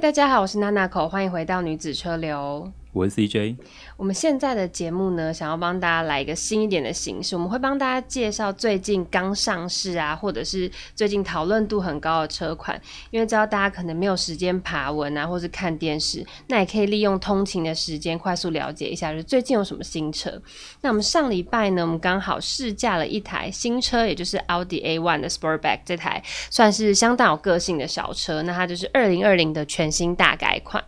大家好，我是娜娜口，欢迎回到女子车流。我是 CJ。我们现在的节目呢，想要帮大家来一个新一点的形式，我们会帮大家介绍最近刚上市啊，或者是最近讨论度很高的车款。因为知道大家可能没有时间爬文啊，或是看电视，那也可以利用通勤的时间快速了解一下，就是最近有什么新车。那我们上礼拜呢，我们刚好试驾了一台新车，也就是 Audi A1 的 Sportback 这台算是相当有个性的小车。那它就是二零二零的全新大改款，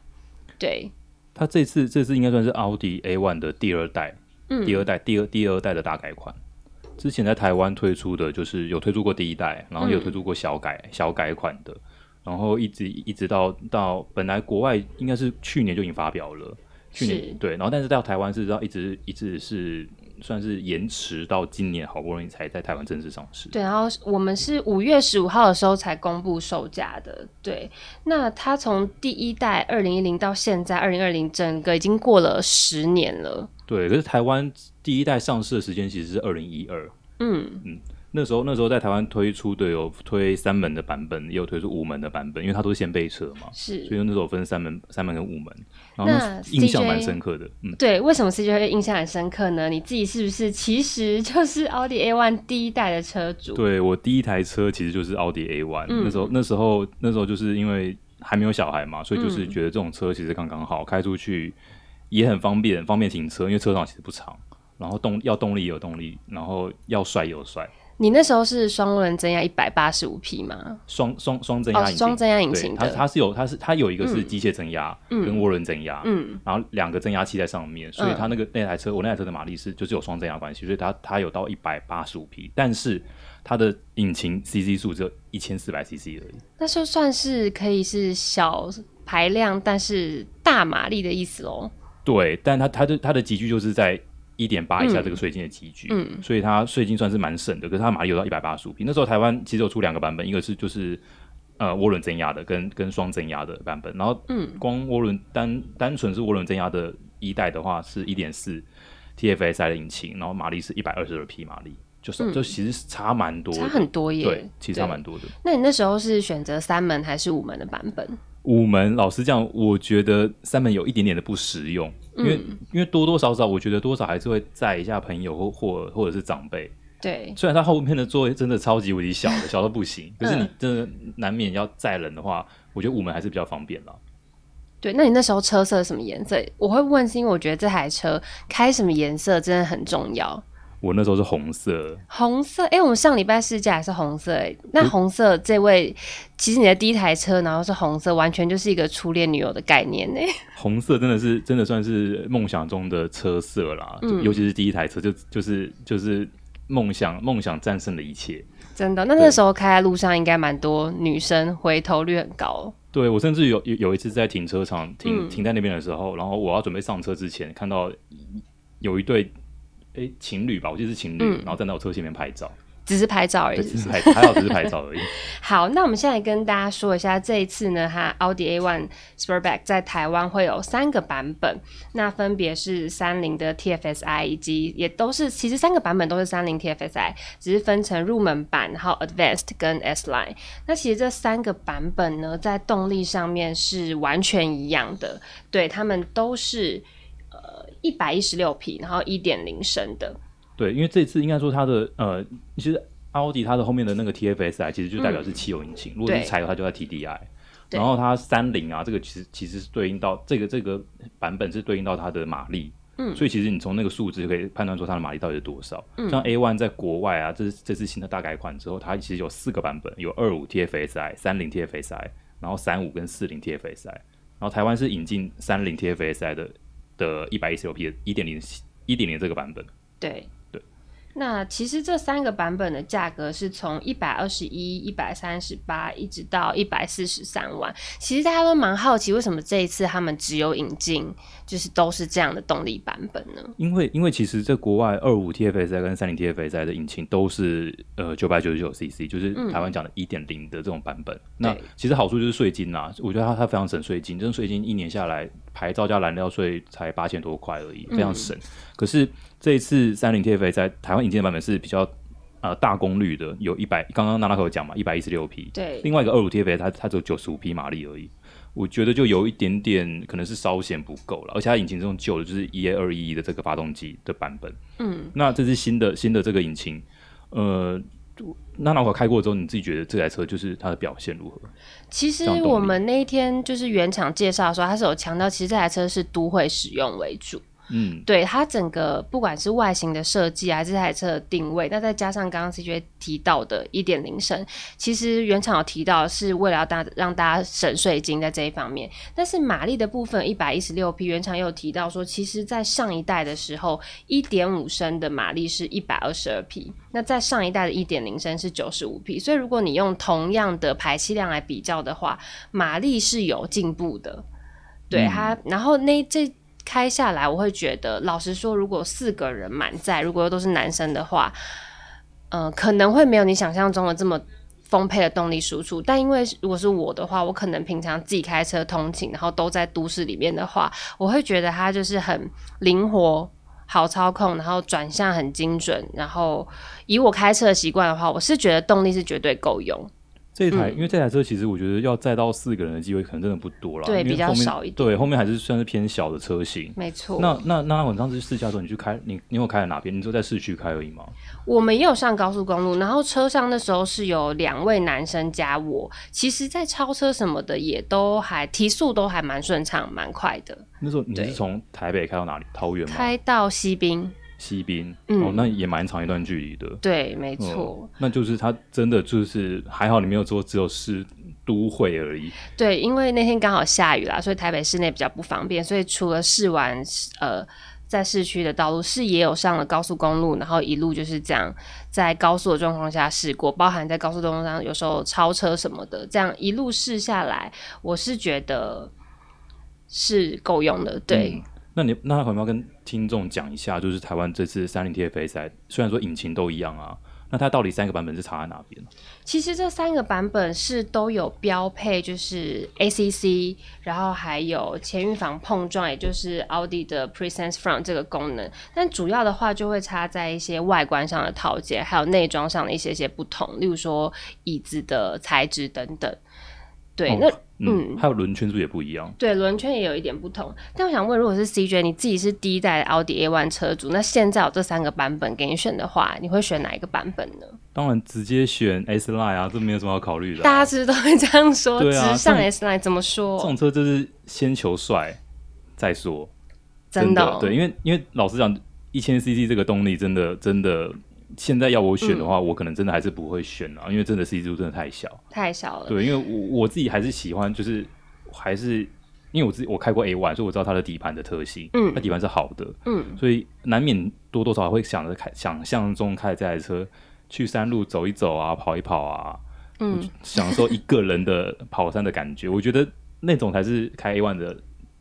对。它这次这次应该算是奥迪 A One 的第二代，嗯，第二代第二第二代的大改款。之前在台湾推出的就是有推出过第一代，然后有推出过小改、嗯、小改款的，然后一直一直到到本来国外应该是去年就已经发表了，去年对，然后但是到台湾是到一直一直是。算是延迟到今年，好不容易才在台湾正式上市。对，然后我们是五月十五号的时候才公布售价的。对，那它从第一代二零一零到现在二零二零，整个已经过了十年了。对，可是台湾第一代上市的时间其实是二零一二。嗯嗯。那时候，那时候在台湾推出的有推三门的版本，也有推出五门的版本，因为它都是先备车嘛，是，所以那时候分三门、三门跟五门，然后那印象蛮深刻的。嗯，对，为什么 CJ 会印象很深刻呢？你自己是不是其实就是奥迪 A One 第一代的车主？对，我第一台车其实就是奥迪 A One，、嗯，那时候那时候那时候就是因为还没有小孩嘛，所以就是觉得这种车其实刚刚好，开出去也很方便，方便停车，因为车长其实不长，然后动要动力也有动力，然后要帅有帅。你那时候是双轮增压一百八十五匹吗？双双双增压引擎，双增压引擎。它它是有，它是它有一个是机械增压跟涡轮增压，嗯，然后两个增压器在上面，所以它那个那台车，我那台车的马力是就是有双增压关系，所以它它有到一百八十五匹，但是它的引擎 CC 数只有一千四百 CC 而已。那就算是可以是小排量，但是大马力的意思喽。对，但它它的它的集聚就是在。一点八以下这个税金的集聚，嗯，所以它税金算是蛮省的。可是它马力有到一百八十五匹。那时候台湾其实有出两个版本，一个是就是呃涡轮增压的，跟跟双增压的版本。然后，嗯，光涡轮单单纯是涡轮增压的一代的话，是一点四 TFSI 的引擎，然后马力是一百二十二匹马力，就是、嗯、就其实差蛮多，差很多耶。对，其实差蛮多的。那你那时候是选择三门还是五门的版本？五门，老实讲，我觉得三门有一点点的不实用。因为因为多多少少，我觉得多少还是会载一下朋友或或或者是长辈。对，虽然它后面的座位真的超级无敌小的，小到不行，可是你真的难免要载人的话，我觉得五门还是比较方便啦。对，那你那时候车色什么颜色？我会问，是因为我觉得这台车开什么颜色真的很重要。我那时候是红色，红色。哎、欸，我们上礼拜试驾也是红色。哎，那红色这位，其实你的第一台车，然后是红色，完全就是一个初恋女友的概念呢。红色真的是，真的算是梦想中的车色啦，嗯、尤其是第一台车，就就是就是梦想，梦想战胜了一切。真的，那那时候开在路上，应该蛮多女生回头率很高。对，我甚至有有有一次在停车场停、嗯、停在那边的时候，然后我要准备上车之前，看到有一对。哎、欸，情侣吧，我记得是情侣，嗯、然后站在我车前面拍照，只是拍照而已，只是拍，还好只是拍照而已。好，那我们现在跟大家说一下，这一次呢，哈，奥迪 A1 Sportback 在台湾会有三个版本，那分别是三菱的 TFSI，以及也都是，其实三个版本都是三菱 TFSI，只是分成入门版，然后 Advanced 跟 S Line。那其实这三个版本呢，在动力上面是完全一样的，对，他们都是。一百一十六匹，然后一点零升的。对，因为这次应该说它的呃，其实奥迪它的后面的那个 TFSI 其实就代表是汽油引擎，嗯、如果是柴油，它就在 TDI。然后它三菱啊，这个其实其实是对应到这个这个版本是对应到它的马力。嗯，所以其实你从那个数字就可以判断出它的马力到底是多少。嗯，像 A One 在国外啊，这是这次新的大改款之后，它其实有四个版本，有二五 TFSI、三零 TFSI，然后三五跟四零 TFSI，然后台湾是引进三零 TFSI 的。的一百一十六 P 的一点零一点零这个版本，对对。那其实这三个版本的价格是从一百二十一、一百三十八，一直到一百四十三万。其实大家都蛮好奇，为什么这一次他们只有引进，就是都是这样的动力版本呢？因为因为其实在国外二五 TFSI 跟三零 TFSI 的引擎都是呃九百九十九 CC，就是台湾讲的一点零的这种版本。嗯、那其实好处就是税金啊，我觉得它它非常省税金，这种税金一年下来。牌照加燃料税才八千多块而已，非常省。嗯、可是这一次三菱 TFSI 在台湾引进的版本是比较呃大功率的，有一百，刚刚娜娜有讲嘛，一百一十六匹。对。另外一个二五 TFSI 它它只有九十五匹马力而已。我觉得就有一点点可能是稍显不够了，而且它引擎这种旧的，就是 EA 二一一的这个发动机的版本。嗯，那这是新的新的这个引擎，呃，那那我开过之后，你自己觉得这台车就是它的表现如何？其实我们那一天就是原厂介绍的时候，它是有强调，其实这台车是都会使用为主。嗯，对它整个不管是外形的设计还是这台车的定位，那再加上刚刚 CJ 提到的一点零升，其实原厂有提到是为了要大让大家省税金在这一方面。但是马力的部分一百一十六匹，原厂又提到说，其实在上一代的时候，一点五升的马力是一百二十二匹，那在上一代的一点零升是九十五匹。所以如果你用同样的排气量来比较的话，马力是有进步的。对它，然后那这。开下来，我会觉得，老实说，如果四个人满载，如果又都是男生的话，嗯、可能会没有你想象中的这么丰沛的动力输出。但因为如果是我的话，我可能平常自己开车通勤，然后都在都市里面的话，我会觉得它就是很灵活、好操控，然后转向很精准。然后以我开车的习惯的话，我是觉得动力是绝对够用。这台，嗯、因为这台车其实我觉得要载到四个人的机会可能真的不多了，对，比较少一点。对，后面还是算是偏小的车型，没错。那那那我当时试驾的时候，你去开，你你有开在哪边？你就在市区开而已吗？我们也有上高速公路，然后车上那时候是有两位男生加我，其实在超车什么的也都还提速都还蛮顺畅，蛮快的。那时候你是从台北开到哪里？桃园吗？开到西滨。西滨，嗯、哦，那也蛮长一段距离的。对，没错、哦。那就是它真的就是还好，你没有说只有市都会而已。对，因为那天刚好下雨啦，所以台北市内比较不方便。所以除了试完呃在市区的道路，是也有上了高速公路，然后一路就是这样在高速的状况下试过，包含在高速公路上有时候超车什么的，这样一路试下来，我是觉得是够用的。对。嗯那你那可能要跟听众讲一下，就是台湾这次三菱 TFA 赛，虽然说引擎都一样啊，那它到底三个版本是差在哪边？其实这三个版本是都有标配，就是 ACC，然后还有前预防碰撞，也就是奥迪的 Presense Front 这个功能。但主要的话就会差在一些外观上的套件，还有内装上的一些些不同，例如说椅子的材质等等。对，那。嗯，还有轮圈数也不一样。对，轮圈也有一点不同。但我想问，如果是 CJ，你自己是第一代奥迪 A1 车主，那现在有这三个版本给你选的话，你会选哪一个版本呢？当然，直接选 S Line 啊，这没有什么好考虑的、啊。大家是不是都会这样说？直上 S Line 怎么说？这种车就是先求帅再说。真的、哦，对，因为因为老实讲，一千 CC 这个动力真的真的。现在要我选的话，嗯、我可能真的还是不会选啊，因为真的 CC 数真的太小，太小了。对，因为我我自己还是喜欢，就是还是因为我自己我开过 A one，所以我知道它的底盘的特性，嗯，它底盘是好的，嗯，所以难免多多少少会想着开，想象中开这台车去山路走一走啊，跑一跑啊，嗯，享受一个人的跑山的感觉，我觉得那种才是开 A one 的。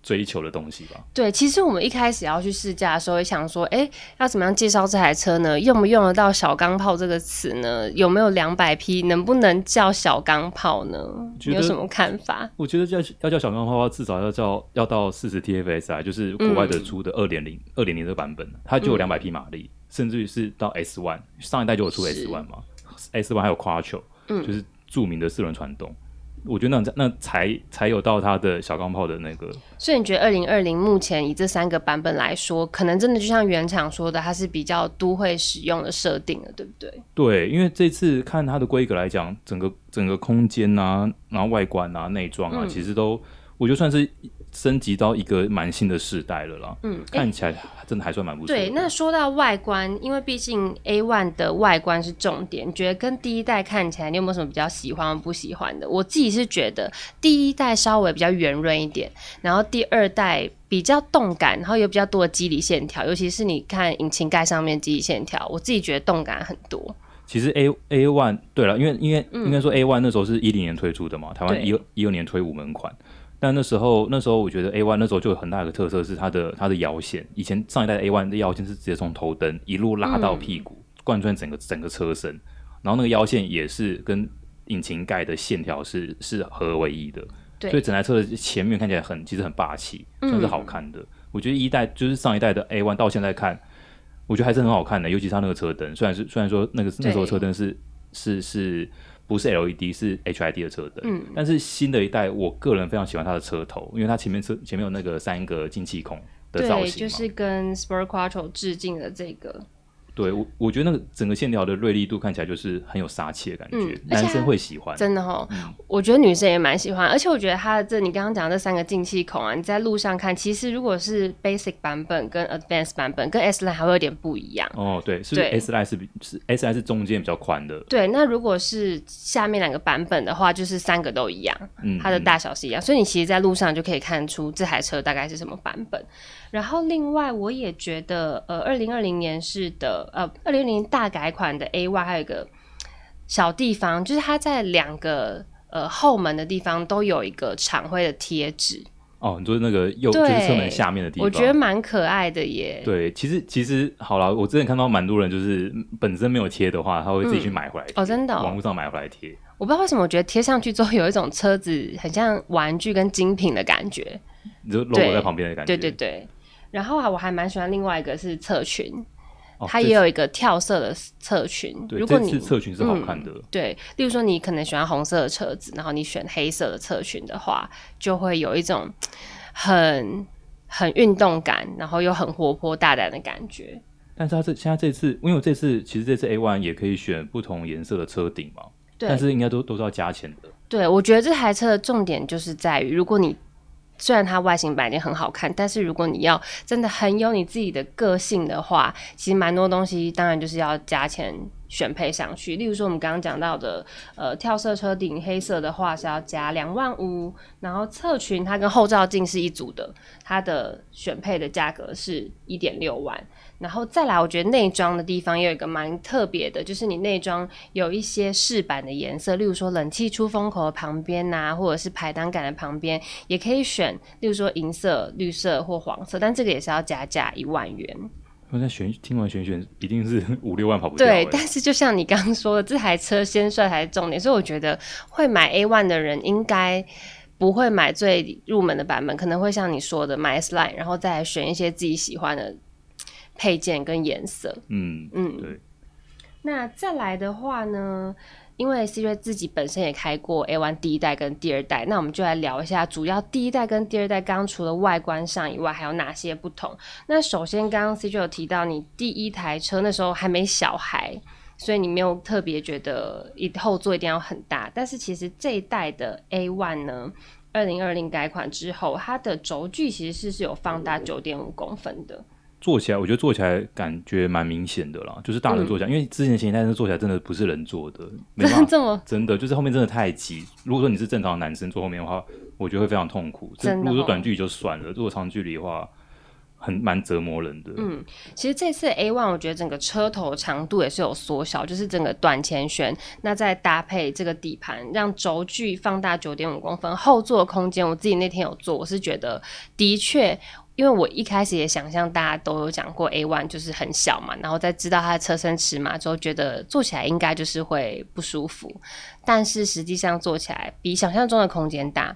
追求的东西吧。对，其实我们一开始要去试驾的时候，也想说，哎，要怎么样介绍这台车呢？用不用得到“小钢炮”这个词呢？有没有两百匹？能不能叫小钢炮呢？你有什么看法？我觉得叫要叫小钢炮的话，至少要叫要到四十 TFSI，就是国外的出的二点零二点零的版本，它就有两百匹马力，嗯、甚至于是到 S One，上一代就有出 S One 嘛，S One 还有 Quattro，嗯，就是著名的四轮传动。我觉得那那才才有到它的小钢炮的那个，所以你觉得二零二零目前以这三个版本来说，可能真的就像原厂说的，它是比较都会使用的设定了，对不对？对，因为这次看它的规格来讲，整个整个空间啊，然后外观啊、内装啊，嗯、其实都我觉得算是。升级到一个蛮新的世代了啦，嗯，看起来真的还算蛮不错。对，那说到外观，因为毕竟 A1 的外观是重点，你觉得跟第一代看起来，你有没有什么比较喜欢或不喜欢的？我自己是觉得第一代稍微比较圆润一点，然后第二代比较动感，然后有比较多的肌理线条，尤其是你看引擎盖上面肌理线条，我自己觉得动感很多。其实 A A1 对了，因为因为应该说 A1 那时候是一零年推出的嘛，台湾一一二年推五门款。但那时候，那时候我觉得 A one 那时候就有很大的特色是它的它的腰线。以前上一代的 A1 的腰线是直接从头灯一路拉到屁股，嗯、贯穿整个整个车身，然后那个腰线也是跟引擎盖的线条是是合为一的，对所以整台车的前面看起来很其实很霸气，算是好看的。嗯、我觉得一代就是上一代的 A one 到现在看，我觉得还是很好看的，尤其是它那个车灯，虽然是虽然说那个那时候车灯是是是。是不是 LED，是 HID 的车灯。嗯，但是新的一代，我个人非常喜欢它的车头，因为它前面车前面有那个三个进气孔的造型，对，就是跟 Sport Quattro 致敬的这个。对我，我觉得那个整个线条的锐利度看起来就是很有杀气的感觉，嗯、男生会喜欢。真的哈、哦，嗯、我觉得女生也蛮喜欢。而且我觉得它的这你刚刚讲的这三个进气孔啊，你在路上看，其实如果是 Basic 版本跟 Advanced 版本跟 S Line 还会有点不一样。哦，对，是不是 S Line 是比是 S Line 是中间比较宽的。对，那如果是下面两个版本的话，就是三个都一样，嗯，它的大小是一样，嗯、所以你其实在路上就可以看出这台车大概是什么版本。然后另外我也觉得，呃，二零二零年式的，呃，二零二零大改款的 A Y 还有一个小地方，就是它在两个呃后门的地方都有一个厂徽的贴纸。哦，你说那个右对就是侧门下面的地方，我觉得蛮可爱的耶。对，其实其实好了，我之前看到蛮多人就是本身没有贴的话，他会自己去买回来、嗯。哦，真的、哦，网络上买回来贴。我不知道为什么，我觉得贴上去之后有一种车子很像玩具跟精品的感觉。你就 logo 在旁边的感觉。对对对。然后啊，我还蛮喜欢另外一个是侧裙，哦、它也有一个跳色的侧裙。对，如果你侧裙是好看的、嗯。对，例如说你可能喜欢红色的车子，然后你选黑色的侧裙的话，就会有一种很很运动感，然后又很活泼大胆的感觉。但是它这现在这次，因为这次其实这次 A one 也可以选不同颜色的车顶嘛，对但是应该都都是要加钱的。对，我觉得这台车的重点就是在于，如果你虽然它外形本来就很好看，但是如果你要真的很有你自己的个性的话，其实蛮多东西当然就是要加钱选配上去。例如说我们刚刚讲到的，呃，跳色车顶黑色的话是要加两万五，然后侧裙它跟后照镜是一组的，它的选配的价格是一点六万。然后再来，我觉得内装的地方也有一个蛮特别的，就是你内装有一些饰板的颜色，例如说冷气出风口的旁边呐、或者是排挡杆的旁边，也可以选，例如说银色、绿色或黄色，但这个也是要加价一万元。我在选听完选选，一定是 五六万跑不掉。对，但是就像你刚刚说的，这台车先帅才是重点，所以我觉得会买 A one 的人应该不会买最入门的版本，可能会像你说的买 S Line，然后再来选一些自己喜欢的。配件跟颜色，嗯嗯，对。那再来的话呢，因为 CJ 自己本身也开过 A1 第一代跟第二代，那我们就来聊一下，主要第一代跟第二代刚除了外观上以外，还有哪些不同？那首先，刚刚 CJ 有提到，你第一台车那时候还没小孩，所以你没有特别觉得一后座一定要很大。但是其实这一代的 A1 呢，二零二零改款之后，它的轴距其实是是有放大九点五公分的。坐起来，我觉得坐起来感觉蛮明显的啦，就是大人坐起来，嗯、因为之前前一代是坐起来真的不是人坐的，没办法这么真的就是后面真的太挤。如果说你是正常的男生坐后面的话，我觉得会非常痛苦。真的哦、如果说短距离就算了，如果长距离的话，很蛮折磨人的。嗯，其实这次 A one 我觉得整个车头长度也是有缩小，就是整个短前悬，那再搭配这个底盘，让轴距放大九点五公分，后座空间我自己那天有坐，我是觉得的确。因为我一开始也想象大家都有讲过 A One 就是很小嘛，然后在知道它的车身尺码之后，觉得坐起来应该就是会不舒服，但是实际上坐起来比想象中的空间大。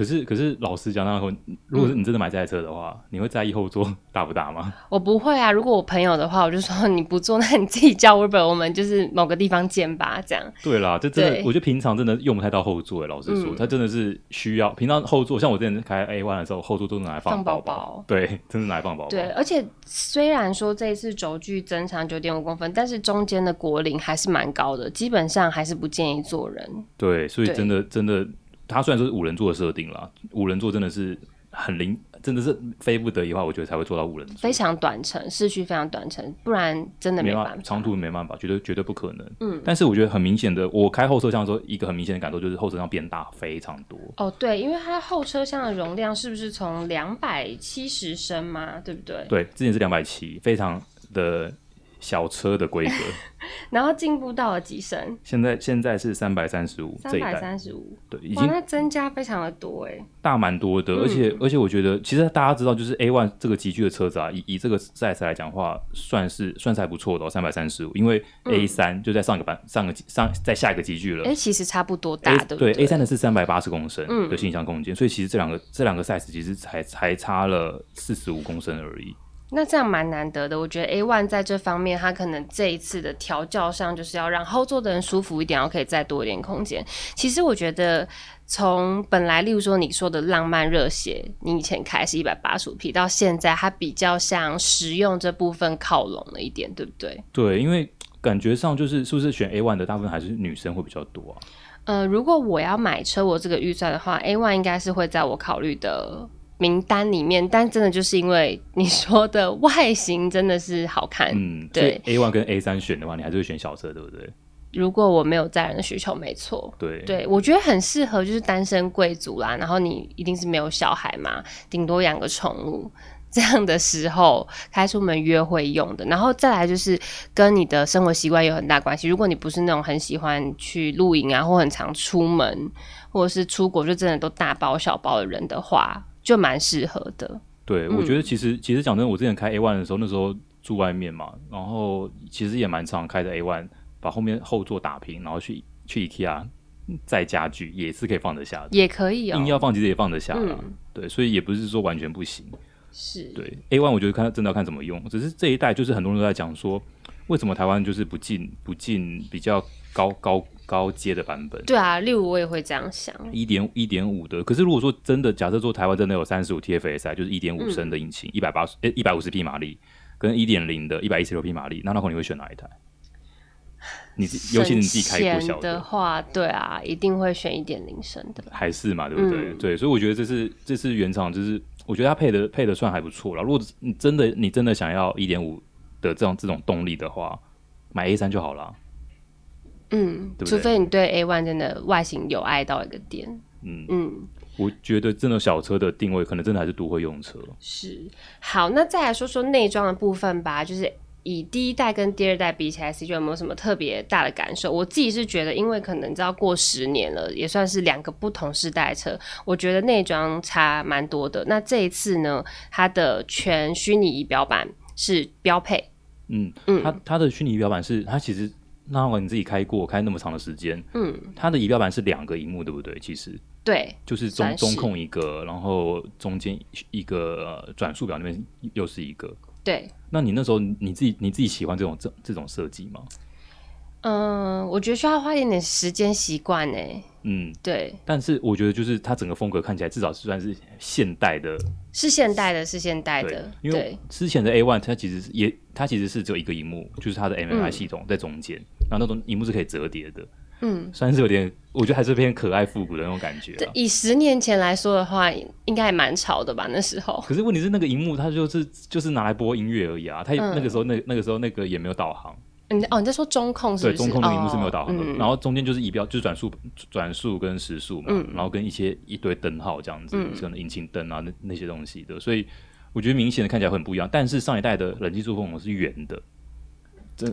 可是，可是老实讲，那如果是你真的买这台车的话，嗯、你会在意后座大不大吗？我不会啊。如果我朋友的话，我就说你不坐，那你自己叫 Uber，我们就是某个地方见吧。这样。对啦，这真的，我觉得平常真的用不太到后座。老实说，嗯、它真的是需要平常后座。像我之前开 A One 的时候，后座都是拿来放包包。宝宝对，真的拿来放包包。对，而且虽然说这一次轴距增长九点五公分，但是中间的果岭还是蛮高的，基本上还是不建议坐人。对，所以真的真的。它虽然说是五人座的设定啦，五人座真的是很灵，真的是非不得已的话，我觉得才会做到五人座。非常短程，市区非常短程，不然真的没办法。长途没办法，绝对绝对不可能。嗯，但是我觉得很明显的，我开后车厢的时候，一个很明显的感受就是后车厢变大非常多。哦，对，因为它后车厢的容量是不是从两百七十升嘛？对不对？对，之前是两百七，非常的。小车的规格，然后进步到了几升？现在现在是三百三十五，三百三十五，对，已经那增加非常的多哎，大蛮多的，而且、嗯、而且我觉得，其实大家知道，就是 A one 这个级距的车子啊，以以这个 size 来讲的话，算是算是还不错的哦，三百三十五，因为 A 三就在上一个版、上个上在下一个级距了，哎、欸，其实差不多大的，对，A 三的是三百八十公升的行李箱空间，嗯、所以其实这两个这两个 size 其实才才差了四十五公升而已。那这样蛮难得的。我觉得 A one 在这方面，它可能这一次的调教上，就是要让后座的人舒服一点，然后可以再多一点空间。其实我觉得，从本来例如说你说的浪漫热血，你以前开是一百八十五匹，到现在它比较向实用这部分靠拢了一点，对不对？对，因为感觉上就是是不是选 A one 的大部分还是女生会比较多啊？呃，如果我要买车，我这个预算的话，A one 应该是会在我考虑的名单里面。但真的就是因为你说的外形真的是好看，嗯，对。A one 跟 A 三选的话，你还是会选小车，对不对？如果我没有载人的需求，没错，对，对我觉得很适合就是单身贵族啦。然后你一定是没有小孩嘛，顶多养个宠物。这样的时候开出门约会用的，然后再来就是跟你的生活习惯有很大关系。如果你不是那种很喜欢去露营啊，或很常出门，或者是出国就真的都大包小包的人的话，就蛮适合的。对，我觉得其实、嗯、其实讲真，我之前开 A one 的时候，那时候住外面嘛，然后其实也蛮常开的 A one，把后面后座打平，然后去去 IKEA 载家具也是可以放得下的，也可以哦，硬要放其实也放得下啦、嗯。对，所以也不是说完全不行。是对 A one，我觉得看真的要看怎么用。只是这一代就是很多人都在讲说，为什么台湾就是不进不进比较高高高阶的版本？对啊，例如我也会这样想，一点一点五的。可是如果说真的，假设说台湾真的有三十五 TFSI，就是一点五升的引擎，一百八十诶一百五十匹马力，跟一点零的一百一十六匹马力，那那会你会选哪一台？你尤其你自己开不小的，的话，对啊，一定会选一点零升的，还是嘛，对不对？嗯、对，所以我觉得这是这是原厂，就是。我觉得它配的配的算还不错了。如果你真的你真的想要一点五的这种这种动力的话，买 A 三就好了。嗯对对，除非你对 A one 真的外形有爱到一个点。嗯嗯，我觉得这种小车的定位可能真的还是都会用车。是。好，那再来说说内装的部分吧，就是。以第一代跟第二代比起来，CJ 有没有什么特别大的感受？我自己是觉得，因为可能你知道过十年了，也算是两个不同世代车，我觉得内装差蛮多的。那这一次呢，它的全虚拟仪表板是标配。嗯嗯，它它的虚拟仪表板是它其实那会你自己开过开那么长的时间，嗯，它的仪表板是两个荧幕，对不对？其实对，就是中中控一个，然后中间一个转速表那边又是一个。对，那你那时候你自己你自己喜欢这种这这种设计吗？嗯，我觉得需要花一点点时间习惯呢。嗯，对。但是我觉得就是它整个风格看起来至少是算是现代的，是现代的，是现代的。因为之前的 A One 它其实是也它其实是只有一个荧幕，就是它的 MMI 系统在中间，嗯，然后那种荧幕是可以折叠的。嗯，算是有点，我觉得还是偏可爱复古的那种感觉。以十年前来说的话，应该还蛮潮的吧？那时候。可是问题是，那个荧幕它就是就是拿来播音乐而已啊。它那个时候那那个时候那个也没有导航。你哦，你在说中控是不是？对，中控的荧幕是没有导航的。哦、然后中间就是仪表，就是转速转速跟时速嘛、嗯。然后跟一些一堆灯号这样子，可、嗯、能引擎灯啊那那些东西的。所以我觉得明显的看起来会很不一样。但是上一代的冷气出风口是圆的。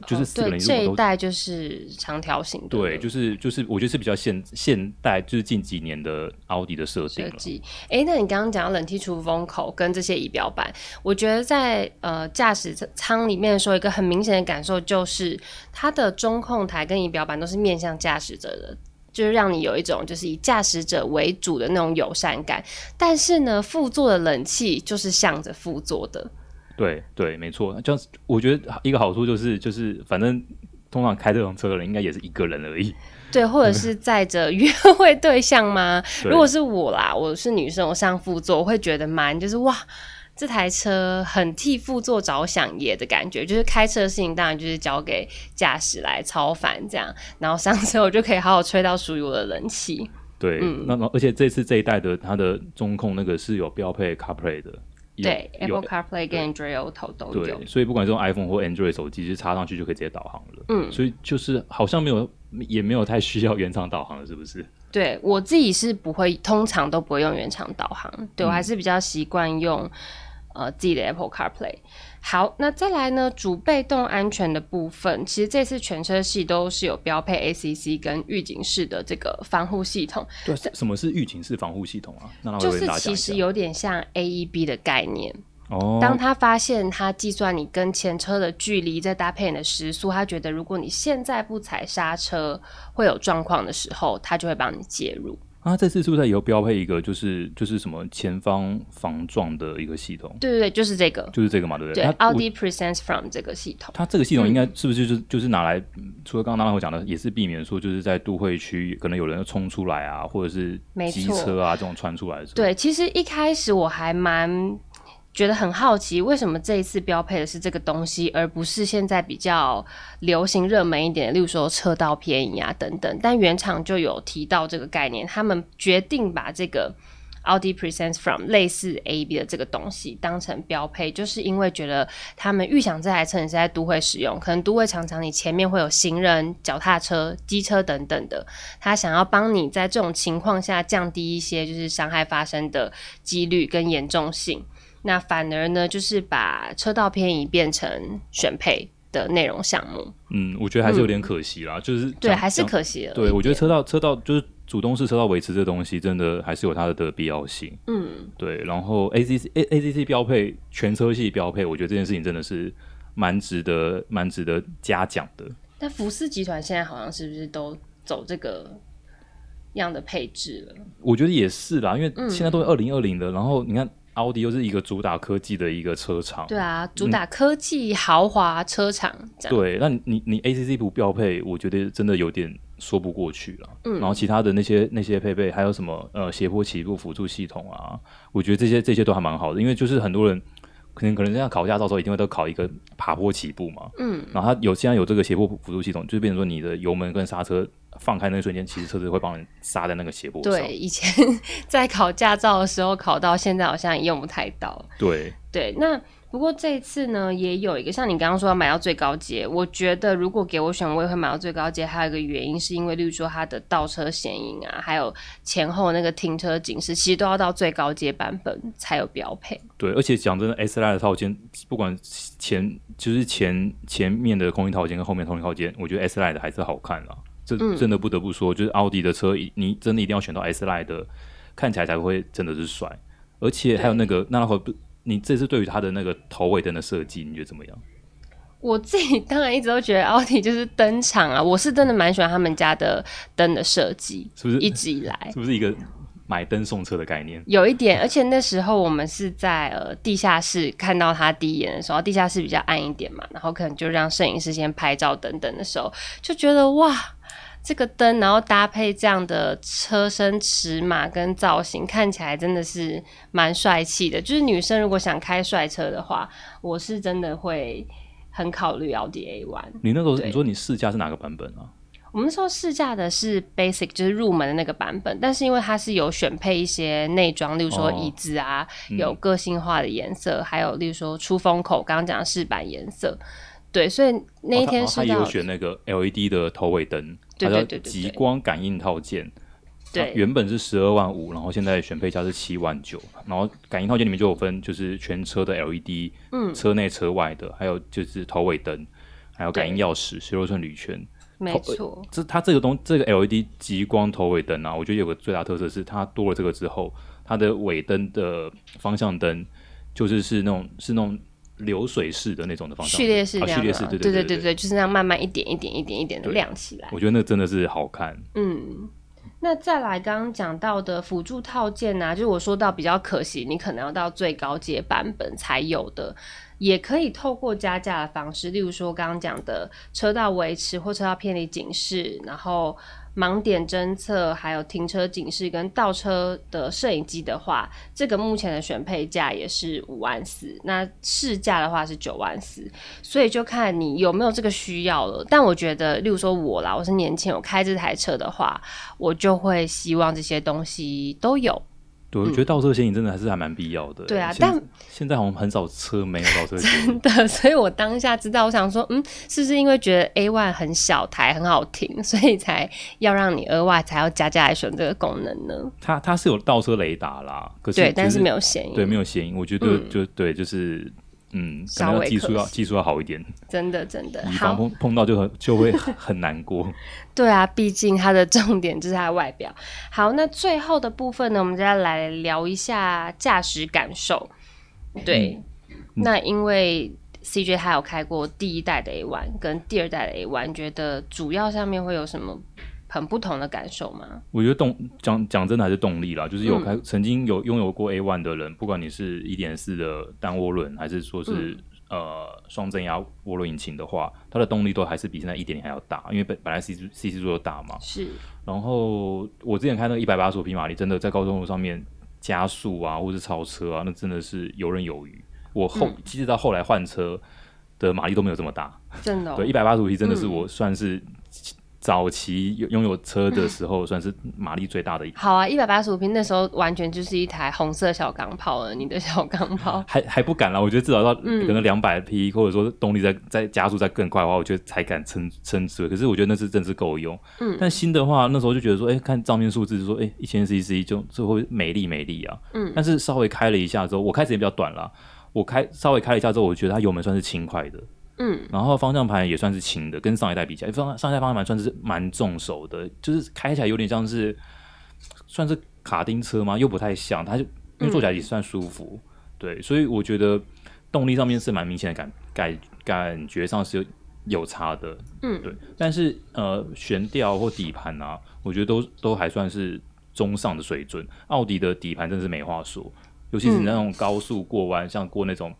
就是四个人、哦、这一代就是长条形的，对，就是就是我觉得是比较现现代，就是近几年的奥迪的设计。设计，哎，那你刚刚讲到冷气出风口跟这些仪表板，我觉得在呃驾驶舱里面的时候，一个很明显的感受就是它的中控台跟仪表板都是面向驾驶者的，就是让你有一种就是以驾驶者为主的那种友善感。但是呢，副座的冷气就是向着副座的。对对，没错，就我觉得一个好处就是就是，反正通常开这种车的人应该也是一个人而已。对，或者是 载着约会对象吗？如果是我啦，我是女生，我上副座，我会觉得蛮就是哇，这台车很替副座着想耶的感觉。就是开车的事情当然就是交给驾驶来操烦这样，然后上车我就可以好好吹到属于我的冷气。对，嗯、那而且这次这一代的它的中控那个是有标配 CarPlay 的。对，Apple CarPlay 跟 Android Auto 都有。对，所以不管是用 iPhone 或 Android 手机，就插上去就可以直接导航了。嗯，所以就是好像没有，也没有太需要原厂导航了，是不是？对，我自己是不会，通常都不会用原厂导航。对，我还是比较习惯用、嗯、呃自己的 Apple CarPlay。好，那再来呢？主被动安全的部分，其实这次全车系都是有标配 ACC 跟预警式的这个防护系统。对，什么是预警式防护系统啊？那就是其实有点像 AEB 的概念。哦。当他发现他计算你跟前车的距离，再搭配你的时速，他觉得如果你现在不踩刹车会有状况的时候，他就会帮你介入。啊，这次是不是也要标配一个，就是就是什么前方防撞的一个系统？对对对，就是这个，就是这个嘛，对不对？对，Audi Presents From 这个系统，它这个系统应该是不是就是、嗯、就是拿来，除了刚刚那我讲的，也是避免说就是在都会区可能有人要冲出来啊，或者是机车啊这种穿出来的时候。对，其实一开始我还蛮。觉得很好奇，为什么这一次标配的是这个东西，而不是现在比较流行热门一点的，例如说车道偏移啊等等。但原厂就有提到这个概念，他们决定把这个 Audi Presence From 类似 A B 的这个东西当成标配，就是因为觉得他们预想这台车你是在都会使用，可能都会常常你前面会有行人、脚踏车、机车等等的，他想要帮你在这种情况下降低一些就是伤害发生的几率跟严重性。那反而呢，就是把车道偏移变成选配的内容项目。嗯，我觉得还是有点可惜啦，嗯、就是对，还是可惜了。对，我觉得车道车道就是主动式车道维持这东西，真的还是有它的必要性。嗯，对。然后 ACC A ACC 标配全车系标配，我觉得这件事情真的是蛮值得蛮值得嘉奖的。但福斯集团现在好像是不是都走这个样的配置了？我觉得也是啦，因为现在都是二零二零的，然后你看。奥迪又是一个主打科技的一个车厂，对啊，主打科技豪华车厂。嗯、对，那你你 ACC 不标配，我觉得真的有点说不过去了。嗯，然后其他的那些那些配备，还有什么呃斜坡起步辅助系统啊，我觉得这些这些都还蛮好的，因为就是很多人可能可能这样考驾照的时候一定会都考一个爬坡起步嘛。嗯，然后它有现在有这个斜坡辅助系统，就变成说你的油门跟刹车。放开那一瞬间，其实车子会帮你刹在那个斜坡上。对，以前 在考驾照的时候考到，现在好像也用不太到。对对，那不过这一次呢，也有一个像你刚刚说要买到最高阶，我觉得如果给我选，我也会买到最高阶。还有一个原因是因为，例如说它的倒车显影啊，还有前后那个停车警示，其实都要到最高阶版本才有标配。对，而且讲真的，S Line 的套件，不管前就是前前面的空气套件跟后面空气套件，我觉得 S Line 的还是好看啦。这真的不得不说，嗯、就是奥迪的车，你真的一定要选到 S Line 的，看起来才会真的是帅。而且还有那个，那会不，你这次对于它的那个头尾灯的设计，你觉得怎么样？我自己当然一直都觉得奥迪就是登场啊，我是真的蛮喜欢他们家的灯的设计，是不是？一直以来是不是一个买灯送车的概念？有一点，而且那时候我们是在呃地下室看到他第一眼的时候，地下室比较暗一点嘛，然后可能就让摄影师先拍照等等的时候，就觉得哇。这个灯，然后搭配这样的车身尺码跟造型，看起来真的是蛮帅气的。就是女生如果想开帅车的话，我是真的会很考虑奥迪 A1。你那时候你说你试驾是哪个版本啊？我们那时候试驾的是 Basic，就是入门的那个版本。但是因为它是有选配一些内装，例如说椅子啊，哦、有个性化的颜色，嗯、还有例如说出风口，刚刚讲的饰板颜色。对，所以那一天是、哦、他，他也有选那个 LED 的头尾灯，它叫极光感应套件。对，原本是十二万五，然后现在选配价是七万九。然后感应套件里面就有分，就是全车的 LED，嗯，车内车外的，还有就是头尾灯，还有感应钥匙、十六寸铝圈。没错，这它这个东这个 LED 极光头尾灯啊，我觉得有个最大特色是它多了这个之后，它的尾灯的方向灯就是是那种是那种。流水式的那种的方向，序列式，序列式，对对对对对，就是那样慢慢一点一点一点一点的亮起来。我觉得那真的是好看。嗯，那再来刚刚讲到的辅助套件呢、啊，就是我说到比较可惜，你可能要到最高阶版本才有的，也可以透过加价的方式，例如说刚刚讲的车道维持或车道偏离警示，然后。盲点侦测，还有停车警示跟倒车的摄影机的话，这个目前的选配价也是五万四，那市价的话是九万四，所以就看你有没有这个需要了。但我觉得，例如说我啦，我是年轻，我开这台车的话，我就会希望这些东西都有。对，我觉得倒车显影真的还是还蛮必要的。对啊，但现在好像很少车没有倒车显影。真的，所以我当下知道，我想说，嗯，是不是因为觉得 A One 很小台，很好停，所以才要让你额外才要加价来选这个功能呢？它它是有倒车雷达啦，可是对，但是没有显影，对，没有显影。我觉得就对，就是。嗯，可能技术要技术要好一点，真的真的，以防碰碰到就很就会很难过。对啊，毕竟它的重点就是它的外表。好，那最后的部分呢，我们就要来聊一下驾驶感受。对，嗯、那因为 CJ 他有开过第一代的 A One 跟第二代的 A One，觉得主要上面会有什么很不同的感受吗？我觉得动讲讲真的还是动力啦，就是有开、嗯、曾经有拥有过 A one 的人，不管你是一点四的单涡轮，还是说是、嗯、呃双增压涡轮引擎的话，它的动力都还是比现在一点零还要大，因为本本来 C C 速度大嘛。是。然后我之前开那个一百八十五匹马力，真的在高速公路上面加速啊，或是超车啊，那真的是游刃有余。我后其实、嗯、到后来换车的马力都没有这么大，真的、哦。对，一百八十五匹真的是我算是、嗯。早期有拥有车的时候，算是马力最大的一台。好啊，一百八十五匹那时候完全就是一台红色小钢炮了。你的小钢炮还还不敢啦，我觉得至少到可能两百匹，或者说动力再再加速再更快的话，我觉得才敢称称之。可是我觉得那是真是够用。嗯，但新的话那时候就觉得说，哎、欸，看账面数字，就说哎，一千 CC 就就会美丽美丽啊。嗯，但是稍微开了一下之后，我开时间比较短了，我开稍微开了一下之后，我觉得它油门算是轻快的。嗯，然后方向盘也算是轻的，跟上一代比起来，方上一代方向盘算是蛮重手的，就是开起来有点像是算是卡丁车吗？又不太像，它就因为坐起来也算舒服，嗯、对，所以我觉得动力上面是蛮明显的感感感觉上是有有差的，嗯，对，但是呃悬吊或底盘啊，我觉得都都还算是中上的水准。奥迪的底盘真的是没话说，尤其是那种高速过弯，嗯、像过那种。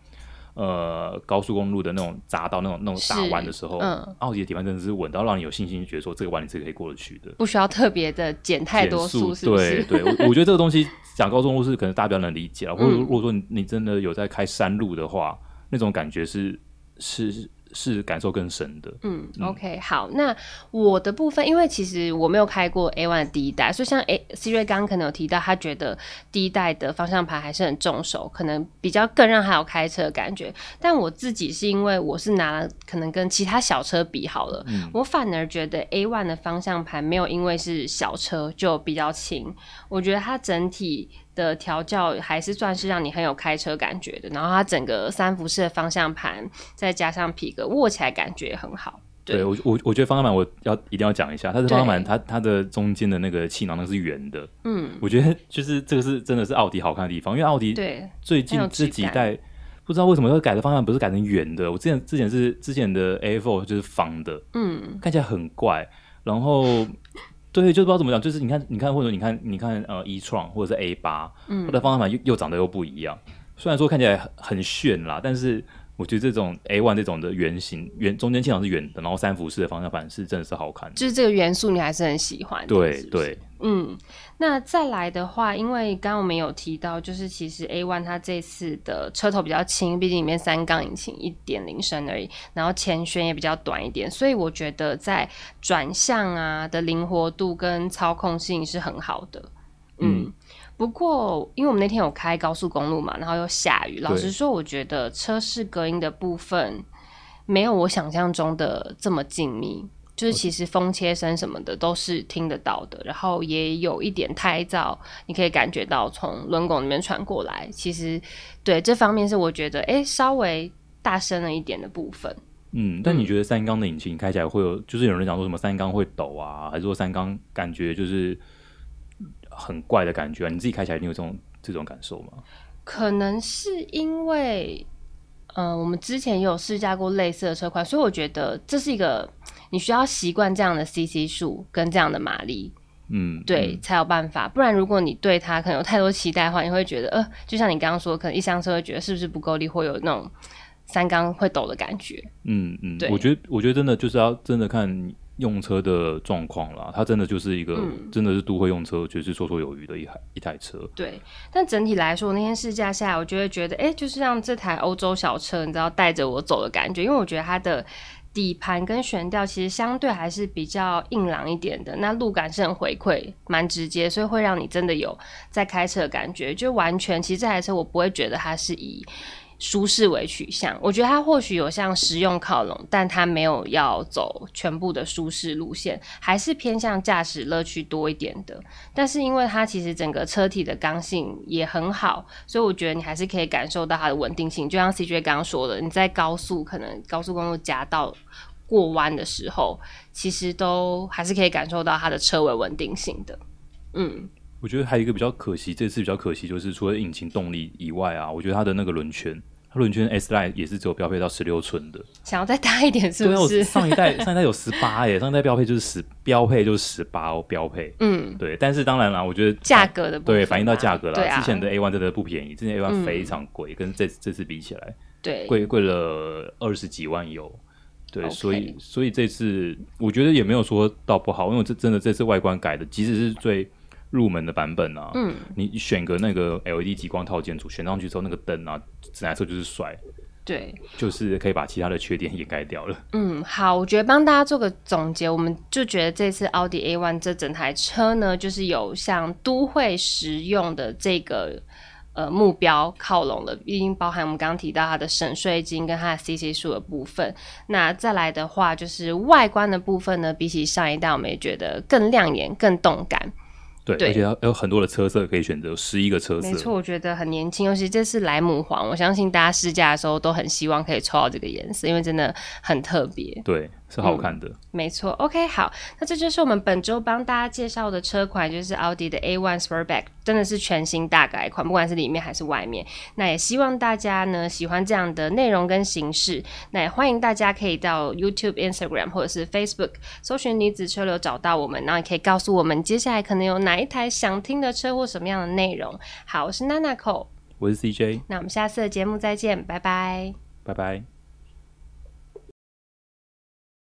呃，高速公路的那种匝道，那种那种大弯的时候，嗯，奥迪的底盘真的是稳到让你有信心，觉得说这个弯你是可以过得去的，不需要特别的减太多速，是不是？对对，我 我觉得这个东西讲高速公路是可能大家比较能理解了，或者如果说你你真的有在开山路的话，那种感觉是是。是感受更深的。嗯，OK，好，那我的部分，因为其实我没有开过 A one 第一代，所以像 A C 瑞刚刚可能有提到，他觉得第一代的方向盘还是很重手，可能比较更让他有开车的感觉。但我自己是因为我是拿了，可能跟其他小车比好了，嗯、我反而觉得 A One 的方向盘没有因为是小车就比较轻，我觉得它整体。的调教还是算是让你很有开车感觉的，然后它整个三幅式的方向盘，再加上皮革，握起来感觉很好。对，对我我我觉得方向盘我要一定要讲一下，它的方向盘它它的中间的那个气囊那是圆的，嗯，我觉得就是这个是真的是奥迪好看的地方，因为奥迪对最近这几代不知道为什么要改的方向盘不是改成圆的，我之前之前是之前的 A4 就是方的，嗯，看起来很怪，然后。对，就不知道怎么讲，就是你看，你看，或者你看，你看，呃，e-tron 或者是 A 八，嗯，它的方向盘又又长得又不一样。虽然说看起来很很炫啦，但是我觉得这种 A one 这种的圆形圆中间气囊是圆的，然后三幅式的方向盘是真的是好看的。就是这个元素你还是很喜欢。对对。嗯，那再来的话，因为刚刚我们有提到，就是其实 A one 它这次的车头比较轻，毕竟里面三缸引擎一点零升而已，然后前悬也比较短一点，所以我觉得在转向啊的灵活度跟操控性是很好的。嗯，嗯不过因为我们那天有开高速公路嘛，然后又下雨，老实说，我觉得车室隔音的部分没有我想象中的这么静谧。就是其实风切声什么的都是听得到的，然后也有一点胎噪，你可以感觉到从轮拱里面传过来。其实对这方面是我觉得哎、欸、稍微大声了一点的部分。嗯，但你觉得三缸的引擎开起来会有，就是有人讲说什么三缸会抖啊，还是说三缸感觉就是很怪的感觉啊？你自己开起来你有这种这种感受吗？可能是因为。嗯、呃，我们之前也有试驾过类似的车款，所以我觉得这是一个你需要习惯这样的 CC 数跟这样的马力，嗯，对，嗯、才有办法。不然，如果你对它可能有太多期待的话，你会觉得，呃，就像你刚刚说，可能一上车会觉得是不是不够力，会有那种三缸会抖的感觉。嗯嗯，对，我觉得，我觉得真的就是要真的看。用车的状况啦，它真的就是一个，嗯、真的是都会用车，就是绰绰有余的一台一台车。对，但整体来说，那天试驾下来，我就会觉得，哎、欸，就是让这台欧洲小车，你知道带着我走的感觉。因为我觉得它的底盘跟悬吊其实相对还是比较硬朗一点的，那路感是很回馈，蛮直接，所以会让你真的有在开车的感觉。就完全，其实这台车我不会觉得它是以。舒适为取向，我觉得它或许有向实用靠拢，但它没有要走全部的舒适路线，还是偏向驾驶乐趣多一点的。但是因为它其实整个车体的刚性也很好，所以我觉得你还是可以感受到它的稳定性。就像 CJ 刚刚说的，你在高速可能高速公路夹道过弯的时候，其实都还是可以感受到它的车尾稳定性的。嗯。我觉得还有一个比较可惜，这次比较可惜就是除了引擎动力以外啊，我觉得它的那个轮圈它轮圈 S Line 也是只有标配到十六寸的，想要再大一点是不是？上一代上一代有十八耶，上一代标配就是十标配就是十八哦，标配。嗯，对。但是当然啦，我觉得价格的对反映到价格了。啊、之前的 A one 真的不便宜，之前 A one 非常贵，嗯，跟这这次比起来，对，贵贵了二十几万有。对所以所以这次我觉得也没有说到不好，因为这真的这次外观改的，即使是最。入门的版本啊，嗯，你选个那个 LED 极光套件组，选上去之后，那个灯啊，自来车就是帅，对，就是可以把其他的缺点掩盖掉了。嗯，好，我觉得帮大家做个总结，我们就觉得这次奥迪 A1 这整台车呢，就是有向都会实用的这个呃目标靠拢了，毕竟包含我们刚刚提到它的省税金跟它的 CC 数的部分。那再来的话，就是外观的部分呢，比起上一代，我们也觉得更亮眼、更动感。对，而且有很多的车色可以选择，十一个车色。没错，我觉得很年轻，尤其这是莱姆黄，我相信大家试驾的时候都很希望可以抽到这个颜色，因为真的很特别。对。是好看的，嗯、没错。OK，好，那这就是我们本周帮大家介绍的车款，就是奥迪的 A1 Sportback，真的是全新大改款，不管是里面还是外面。那也希望大家呢喜欢这样的内容跟形式，那也欢迎大家可以到 YouTube、Instagram 或者是 Facebook 搜寻女子车流找到我们，然后也可以告诉我们接下来可能有哪一台想听的车或什么样的内容。好，我是 Nanaco，我是 CJ，那我们下次的节目再见，拜拜，拜拜。